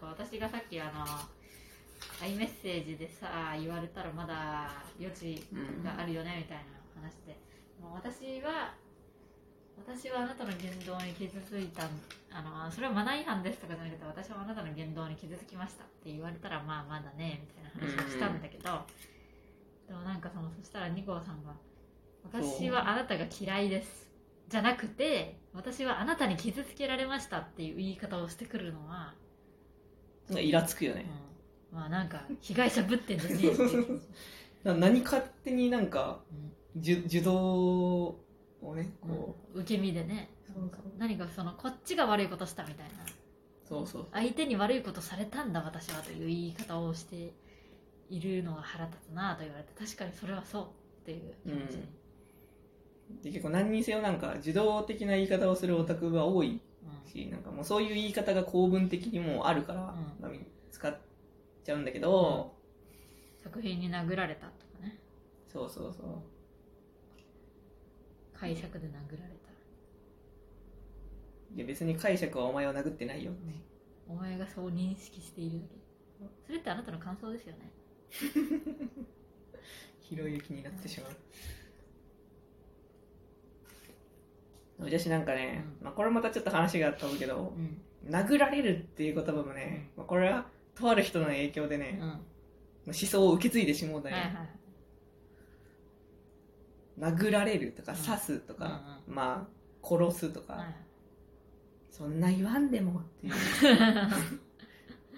か私がさっきあの i メッセージでさ言われたらまだ余地があるよねみたいな話で、もう私は私はあなたの言動に傷ついたあのそれはマナー違反ですとかじゃなくて私はあなたの言動に傷つきましたって言われたらまあまだねみたいな話をしたんだけど、でもなんかそのそしたらニコさんが「私はあなたが嫌いです」じゃなくて私はあなたに傷つけられましたっていう言い方をしてくるのは、イラつくよね、うん、まあなんか被害者ぶってんじゃね 何勝手になんか、受受動をねこう、うん、受け身でね。何かそのこっちが悪いことしたみたいな。そうそう。相手に悪いことされたんだ私はという言い方をしているのが腹立つなと言われて確かにそれはそうっていう気持ちに、うん、で結構何にせよなんか受動的な言い方をするオタクが多いし、うん、なんかもうそういう言い方が構文的にもあるから、うん、使っちゃうんだけど、作品に殴られたとかね。そうそうそう。解釈で殴られた。いや別に解釈はお前を殴ってないよ。って、お前がそう認識しているだけ。それってあなたの感想ですよね。ひろゆきになってしまう私なんかね、うん、まあ、これまたちょっと話が飛ぶけど、うん、殴られるっていう言葉もね、うん、まあ、これはとある人の影響でね、思想を受け継いでしもうたね、はいはい殴られるとか刺すとか、まあ殺すとか、はい、そんな言わんでもっていう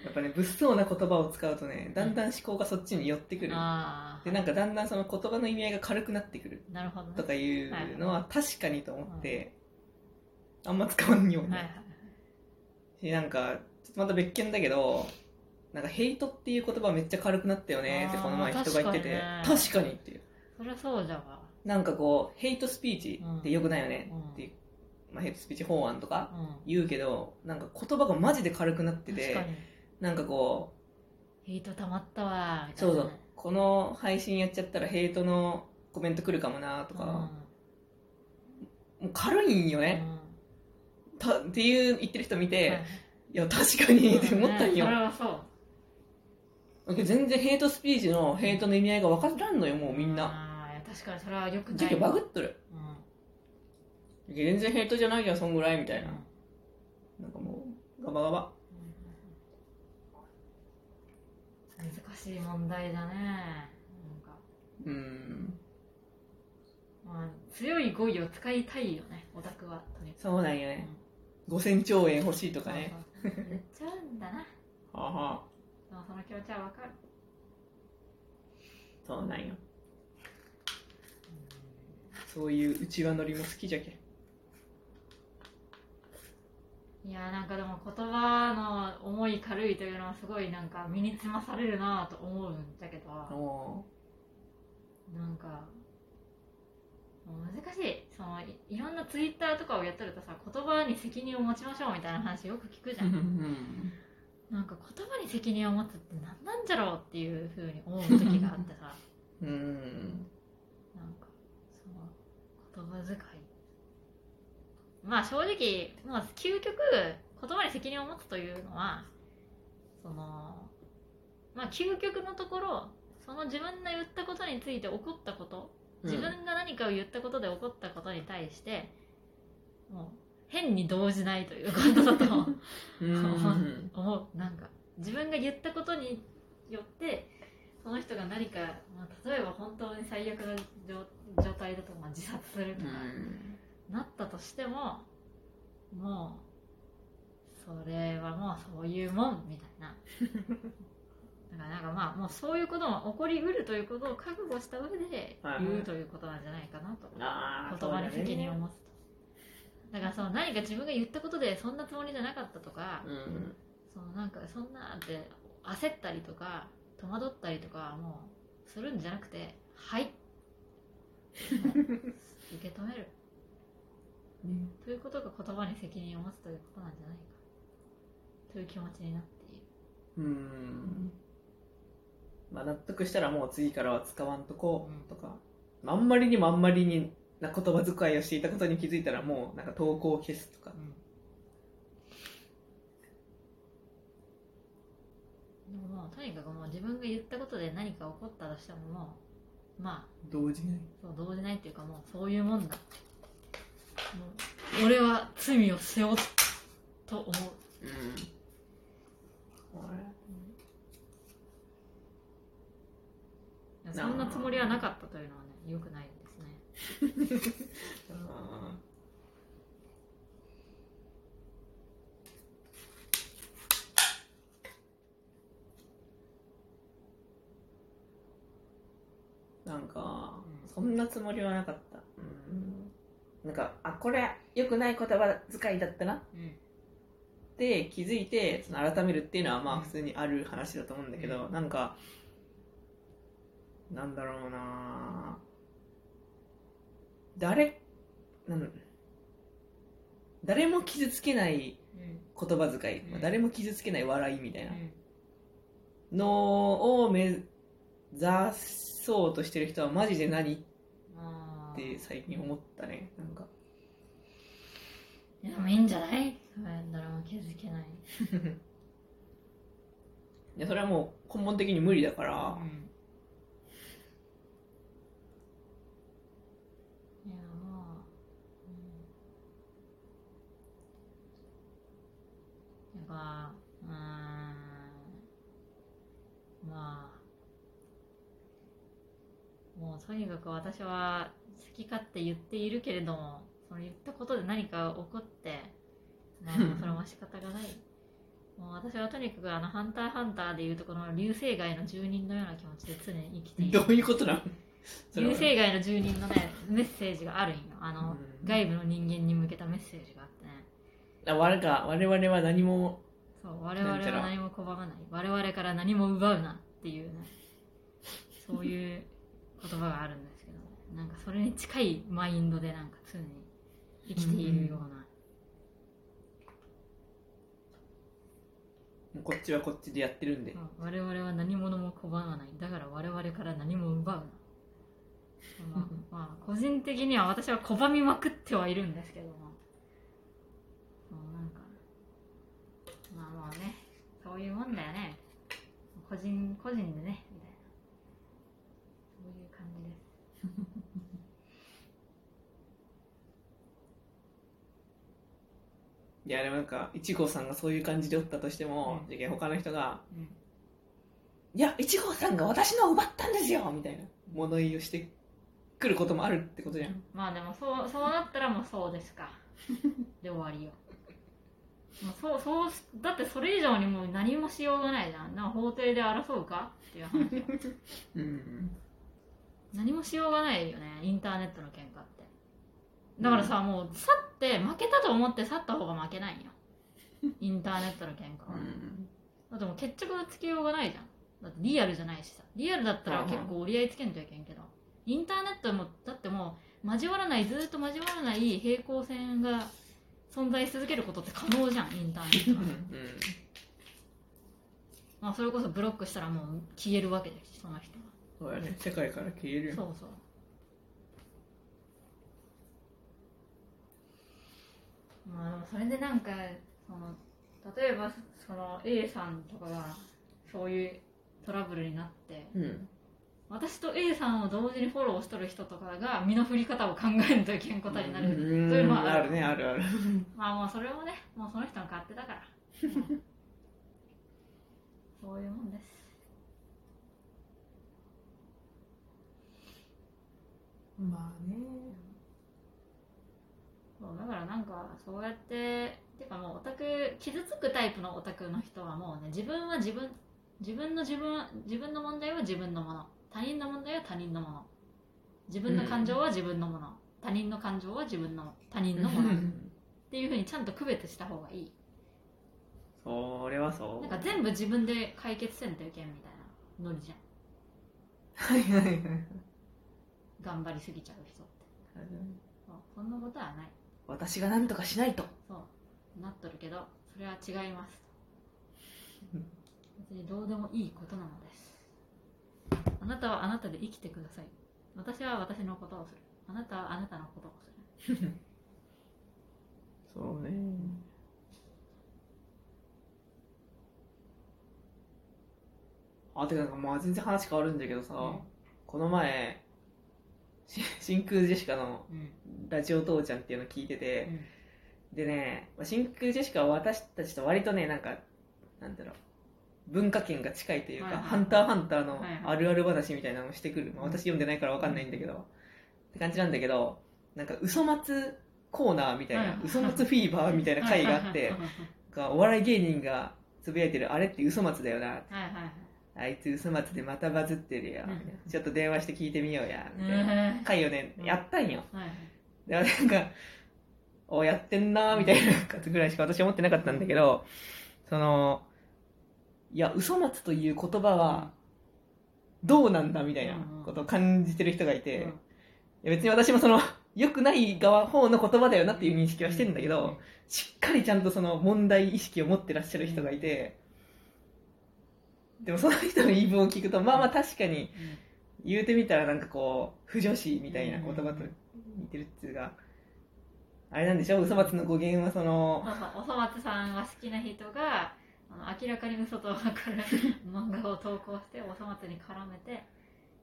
やっぱね物騒な言葉を使うとねだんだん思考がそっちに寄ってくる、でなんかだんだんその言葉の意味合いが軽くなってくる。なるほど、ね、とかいうのは確かにと思って、あんま使わんように、はなんかちょっとまた別件だけどなんかヘイトっていう言葉めっちゃ軽くなったよねってこの前人が言ってて確かにっていう。そりゃそうじゃわなんかこう、ヘイトスピーチってよくないよねっていう、まあ、ヘイトスピーチ法案とか言うけど、なんか言葉がマジで軽くなってて、なんかこう、ヘイト溜まったわ、みたいな。そうそう。この配信やっちゃったらヘイトのコメント来るかもなとか、もう軽いんよね。たっていう言ってる人見て、はい、いや、確かにって思ったんよ。それはそう。全然ヘイトスピーチのヘイトの意味合いが分からんのよ、もうみんな。確かにそれはよくないバグっとる、うん、全然ヘイトじゃないじゃんそんぐらいみたいな、うん、なんかもうガバガバ、うん、難しい問題だね。なんか。うん。まあ強い語彙を使いたいよねオタクはそうなんよね、うん、5000兆円欲しいとかね。言っちゃうんだな。はあは。あでもその気持ちはわかる。そうなんよ。そういう内輪乗りも好きじゃけいやなんかでも言葉の重い軽いというのはすごいなんか身につまされるなと思うんだけどなんか難しい。そのいろんなツイッターとかをやってるとさ言葉に責任を持ちましょうみたいな話よく聞くじゃん。なんか言葉に責任を持つって何なんじゃろうっていうふうに思う時があってさ。うん。言葉遣いまあ正直、まあ、究極言葉に責任を持つというのはそのまあ究極のところその自分が言ったことについて起こったこと自分が何かを言ったことで起こったことに対して、うん、もう変に動じないということだと 思う。なんか自分が言ったことによってその人が何か、まあ、例えば本当に最悪な状態だとまあ自殺するとか、なったとしてももうそれはもうそういうもんみたいな。だからなんかまあもうそういうことも起こりうるということを覚悟した上で言うということなんじゃないかなと、言葉に責任を持つと。だからその何か自分が言ったことでそんなつもりじゃなかったとか、うん、そのなんかそんなって焦ったりとか戸惑ったりとかもうするんじゃなくてはい。受け止める、うん、ということが言葉に責任を持つということなんじゃないか。という気持ちになっている。うん。まあ納得したらもう次からは使わんとこうとか、うん、あんまりにもあんまりにな言葉遣いをしていたことに気づいたらもうなんか投稿を消すとか、でももうとにかくもう自分が言ったことで何か起こったとしてももうまあ動じない。そう動じないっていうかもうそういうもんだ。もう俺は罪を背負うと思う。うん。そんなつもりはなかったというのはねよくないですね。なんかそんなつもりはなかった。うんなんかあこれ良くない言葉遣いだったな。っうんて気づいてその改めるっていうのはまあ普通にある話だと思うんだけど、なんかなんだろうな。誰なん誰も傷つけないうん。言葉遣い、うん。まあ誰も傷つけない笑いみたいな。うん。のを目指そうとしてる人はマジで何っあて最近思ったねなんか。ーでもいいんじゃない？そうやったらもう気づけない。いやそれはもう根本的に無理だから、うんいやまあうんなんかうーん。まあもうとにかく私は好き勝手言っているけれどもその言ったことで何か起こって まあそれは仕方がない。もう私はとにかくあの「ハンターハンター」でいうとこの流星街の住人のような気持ちで常に生きている。どういうことなの？流は。星街の住人のねメッセージがあるんよ。あの、うん。外部の人間に向けたメッセージがあってね。あ我が我々は何もそう我々は何も拒まない。我々から何も奪うなっていうね。そういう言葉があるんですけどなんかそれに近いマインドでなんか常に生きているような、こっちはこっちでやってるんで、うん我々は何者も拒まないだから我々から何も奪うな。まあ、まあ、個人的には私は拒みまくってはいるんですけども。なんかまあまあね。そういうもんだよね。個人個人でねみたいなそういう感じですいやでもなんか一号さんがそういう感じでおったとしても、うん。じゃあ他の人がうん「いや一号さんが私のを奪ったんですよ」みたいな物言いをしてくることもあるってことじゃん。まあでもそうそうなったらもうそうですか。で終わりよ。もうそうそうだってそれ以上にもう何もしようがないじゃん。な法廷で争うか？っていう話よ。うん。何もしようがないよねインターネットの喧嘩ってだからさ、もう去って負けたと思って去った方が負けないよ。インターネットの喧嘩は、だってもう決着がつけようがないじゃん。だってリアルじゃないしさ。リアルだったら結構折り合いつけんといけんけど。インターネットもだってもう交わらないずーっと交わらない平行線が存在し続けることって可能じゃんインターネットは。まあそれこそブロックしたらもう消えるわけですしその人は。そうやね。世界から消えるよ。そうそうまあでもそれでなんかその例えばその A さんとかがそういうトラブルになってうん。私と A さんを同時にフォローしとる人とかが身の振り方を考えんといけんことになる。とうん。いうのはある。ねあるある。まあもうそれもねもうその人の勝手だから、う んそういうもんです。まあねからなんかそうやっててかもうオタク傷つくタイプのオタクの人はもうね自分は自分自分の自分は自分の問題は自分のもの。他人の問題は他人のもの。自分の感情は自分のもの、他人の感情は自分の他人のもの。っていうふうにちゃんと区別した方がいい。それはそう。なんか全部自分で解決せんといけんみたいな。ノリじゃん。はいはいはい頑張りすぎちゃう人って。そんなことはない私が何とかしないと。そうなっとるけどそれは違います。うん別にどうでもいいことなのです。あなたはあなたで生きてください。私は私のことをする。あなたはあなたのことをする。そうね。あてかなんかまあ全然話変わるんだけどさ、うんこの前し真空ジェシカのうん。ラジオ父ちゃんっていうのを聞いてて、でねまあ真空ジェシカは私たちと割とねなんかなんだろう文化圏が近いというか、はいはい。ハンターハンターのはいはい。あるある話みたいなのをしてくる、まあ、うん。私読んでないから分かんないんだけど、って感じなんだけどなんか嘘松コーナーみたいな、はい嘘松フィーバーみたいな回があってお笑い芸人がつぶやいてるあれって嘘松だよな。はいはいあいつ嘘松でまたバズってるよ、うんちょっと電話して聞いてみようや。みたいな。はい回をねうん。やったんよ。はいでなんかおやってんなーみたいなぐらいしか私思ってなかったんだけどそのいや嘘松という言葉はどうなんだみたいなことを感じてる人がいて、いや別に私もその良くない側方の言葉だよなっていう認識はしてるんだけど、しっかりちゃんとその問題意識を持ってらっしゃる人がいて、でもその人の言い分を聞くとまあまあ確かに言うてみたらなんかこう不女子みたいな言葉と似てるっていうかあれなんでしょ？嘘松の語源はそのそうそうおそ松さんが好きな人があの明らかに嘘と分かる 漫画を投稿しておそ松に絡めて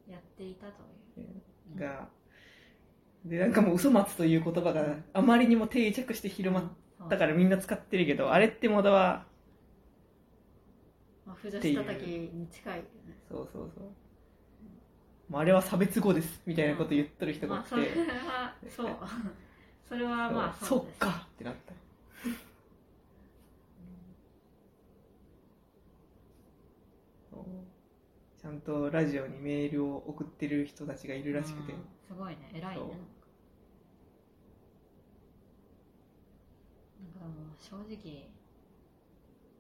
やっていたという。がでなんかもう嘘松という言葉があまりにも定着して広まったからみんな使ってるけどあれってもだはまあ、不女子叩きに近いよね。そうそうそう。もうあれは差別語ですみたいなこと言っとる人がいて、まあそれはそう。それは まあそっかってなった。ちゃんとラジオにメールを送ってる人たちがいるらしくて、うんすごいね。偉いね。なんかもう正直